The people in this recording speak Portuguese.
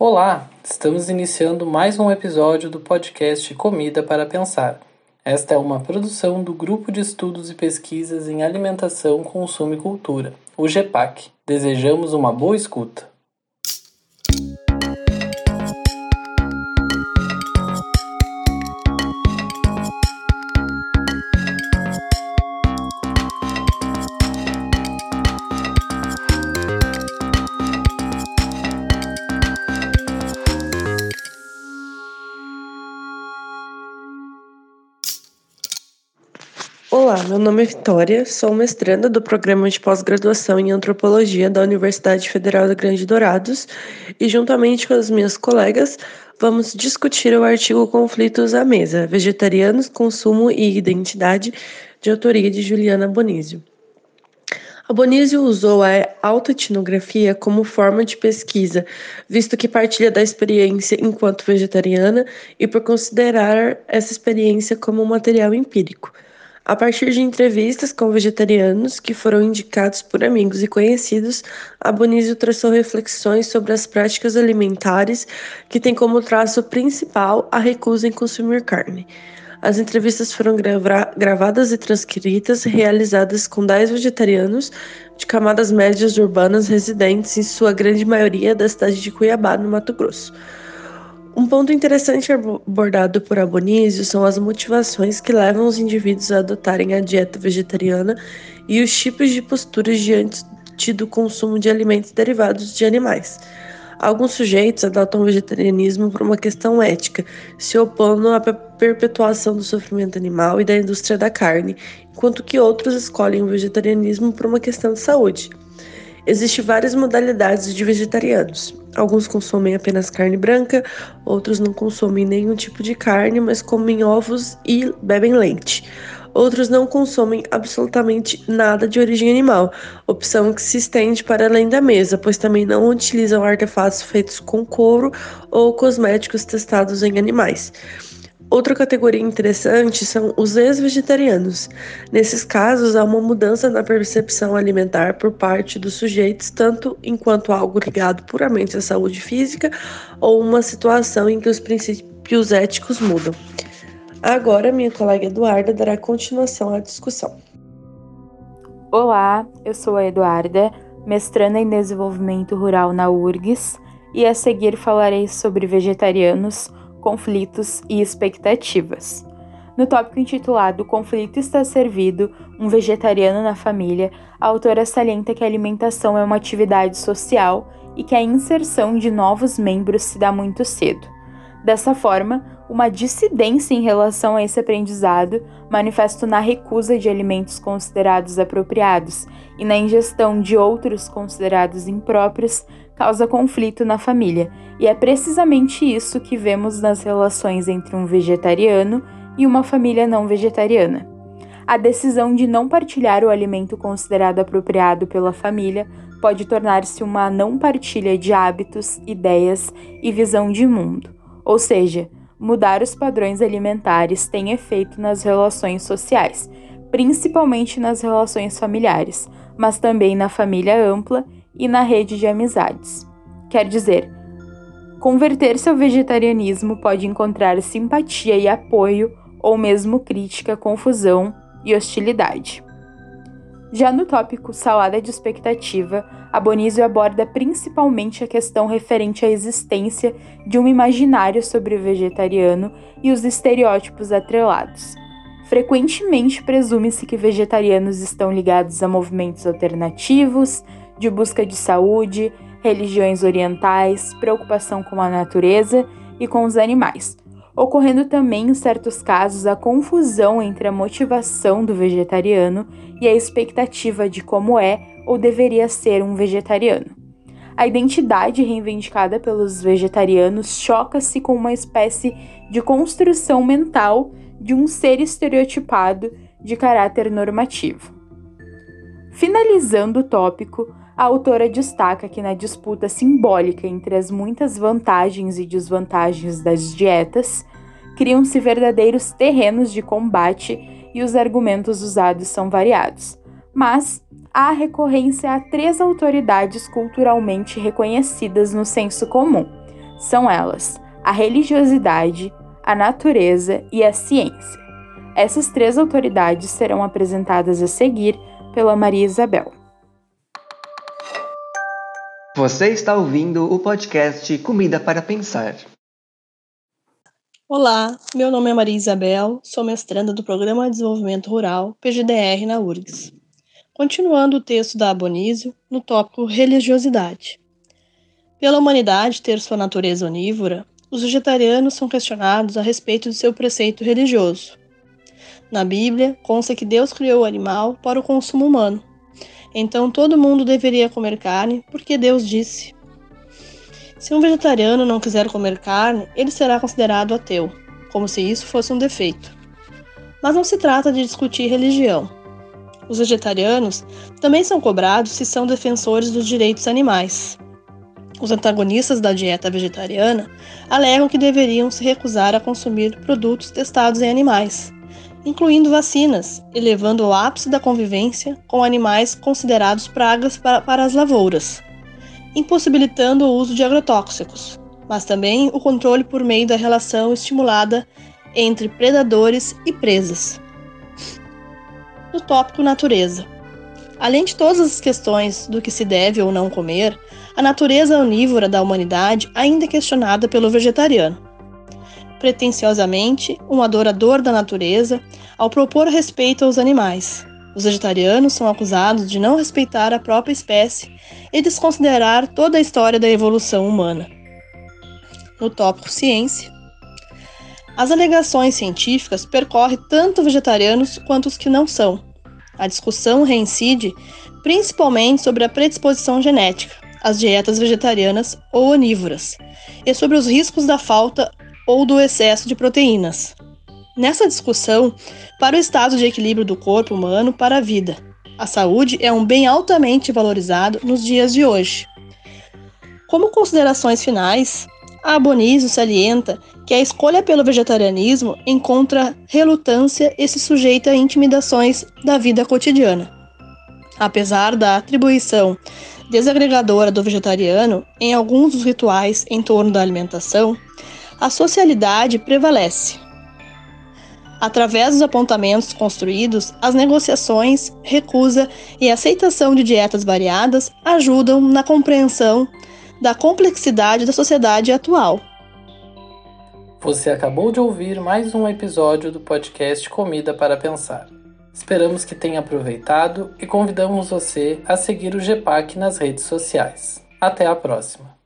Olá, estamos iniciando mais um episódio do podcast Comida para Pensar. Esta é uma produção do Grupo de Estudos e Pesquisas em Alimentação, Consumo e Cultura, o GEPAC. Desejamos uma boa escuta. Olá, meu nome é Vitória, sou mestranda do programa de pós-graduação em antropologia da Universidade Federal do Grande Dourados e, juntamente com as minhas colegas, vamos discutir o artigo Conflitos à Mesa: Vegetarianos, Consumo e Identidade, de autoria de Juliana Bonizio. A Bonizio usou a autoetnografia como forma de pesquisa, visto que partilha da experiência enquanto vegetariana e por considerar essa experiência como um material empírico. A partir de entrevistas com vegetarianos que foram indicados por amigos e conhecidos, a Bonísio traçou reflexões sobre as práticas alimentares que têm como traço principal a recusa em consumir carne. As entrevistas foram grava gravadas e transcritas, realizadas com 10 vegetarianos de camadas médias urbanas residentes, em sua grande maioria, da cidade de Cuiabá, no Mato Grosso. Um ponto interessante abordado por Abonísio são as motivações que levam os indivíduos a adotarem a dieta vegetariana e os tipos de posturas diante do consumo de alimentos derivados de animais. Alguns sujeitos adotam o vegetarianismo por uma questão ética, se opondo à perpetuação do sofrimento animal e da indústria da carne, enquanto que outros escolhem o vegetarianismo por uma questão de saúde. Existem várias modalidades de vegetarianos. Alguns consomem apenas carne branca, outros não consomem nenhum tipo de carne, mas comem ovos e bebem leite. Outros não consomem absolutamente nada de origem animal, opção que se estende para além da mesa, pois também não utilizam artefatos feitos com couro ou cosméticos testados em animais. Outra categoria interessante são os ex-vegetarianos. Nesses casos, há uma mudança na percepção alimentar por parte dos sujeitos, tanto enquanto algo ligado puramente à saúde física ou uma situação em que os princípios éticos mudam. Agora, minha colega Eduarda dará continuação à discussão. Olá, eu sou a Eduarda, mestranda em desenvolvimento rural na URGS, e a seguir falarei sobre vegetarianos conflitos e expectativas. No tópico intitulado Conflito está servido, um vegetariano na família, a autora salienta que a alimentação é uma atividade social e que a inserção de novos membros se dá muito cedo. Dessa forma, uma dissidência em relação a esse aprendizado manifesta na recusa de alimentos considerados apropriados e na ingestão de outros considerados impróprios causa conflito na família, e é precisamente isso que vemos nas relações entre um vegetariano e uma família não vegetariana. A decisão de não partilhar o alimento considerado apropriado pela família pode tornar-se uma não partilha de hábitos, ideias e visão de mundo, ou seja, mudar os padrões alimentares tem efeito nas relações sociais, principalmente nas relações familiares, mas também na família ampla e na rede de amizades. Quer dizer, converter-se ao vegetarianismo pode encontrar simpatia e apoio, ou mesmo crítica, confusão e hostilidade. Já no tópico salada de expectativa, Abonísio aborda principalmente a questão referente à existência de um imaginário sobre o vegetariano e os estereótipos atrelados. Frequentemente presume-se que vegetarianos estão ligados a movimentos alternativos, de busca de saúde, religiões orientais, preocupação com a natureza e com os animais, ocorrendo também em certos casos a confusão entre a motivação do vegetariano e a expectativa de como é ou deveria ser um vegetariano. A identidade reivindicada pelos vegetarianos choca-se com uma espécie de construção mental de um ser estereotipado de caráter normativo. Finalizando o tópico, a autora destaca que na disputa simbólica entre as muitas vantagens e desvantagens das dietas, criam-se verdadeiros terrenos de combate e os argumentos usados são variados. Mas há recorrência a três autoridades culturalmente reconhecidas no senso comum: São elas a religiosidade, a natureza e a ciência. Essas três autoridades serão apresentadas a seguir pela Maria Isabel. Você está ouvindo o podcast Comida para Pensar. Olá, meu nome é Maria Isabel, sou mestranda do Programa de Desenvolvimento Rural, PGDR, na URGS. Continuando o texto da Abonísio, no tópico religiosidade. Pela humanidade ter sua natureza onívora, os vegetarianos são questionados a respeito de seu preceito religioso. Na Bíblia, consta que Deus criou o animal para o consumo humano. Então todo mundo deveria comer carne, porque Deus disse. Se um vegetariano não quiser comer carne, ele será considerado ateu, como se isso fosse um defeito. Mas não se trata de discutir religião. Os vegetarianos também são cobrados se são defensores dos direitos animais. Os antagonistas da dieta vegetariana alegam que deveriam se recusar a consumir produtos testados em animais, incluindo vacinas, elevando o ápice da convivência com animais considerados pragas para, para as lavouras, impossibilitando o uso de agrotóxicos, mas também o controle por meio da relação estimulada entre predadores e presas. No tópico natureza. Além de todas as questões do que se deve ou não comer, a natureza onívora da humanidade ainda é questionada pelo vegetariano. Pretensiosamente, um adorador da natureza, ao propor respeito aos animais. Os vegetarianos são acusados de não respeitar a própria espécie e desconsiderar toda a história da evolução humana. No tópico ciência, as alegações científicas percorrem tanto vegetarianos quanto os que não são. A discussão reincide principalmente sobre a predisposição genética, as dietas vegetarianas ou onívoras, e sobre os riscos da falta ou do excesso de proteínas. Nessa discussão, para o estado de equilíbrio do corpo humano para a vida, a saúde é um bem altamente valorizado nos dias de hoje. Como considerações finais, a Abonizo salienta que a escolha pelo vegetarianismo encontra relutância e se sujeita a intimidações da vida cotidiana. Apesar da atribuição desagregadora do vegetariano em alguns dos rituais em torno da alimentação, a socialidade prevalece. Através dos apontamentos construídos, as negociações, recusa e aceitação de dietas variadas ajudam na compreensão da complexidade da sociedade atual. Você acabou de ouvir mais um episódio do podcast Comida para Pensar. Esperamos que tenha aproveitado e convidamos você a seguir o GEPAC nas redes sociais. Até a próxima!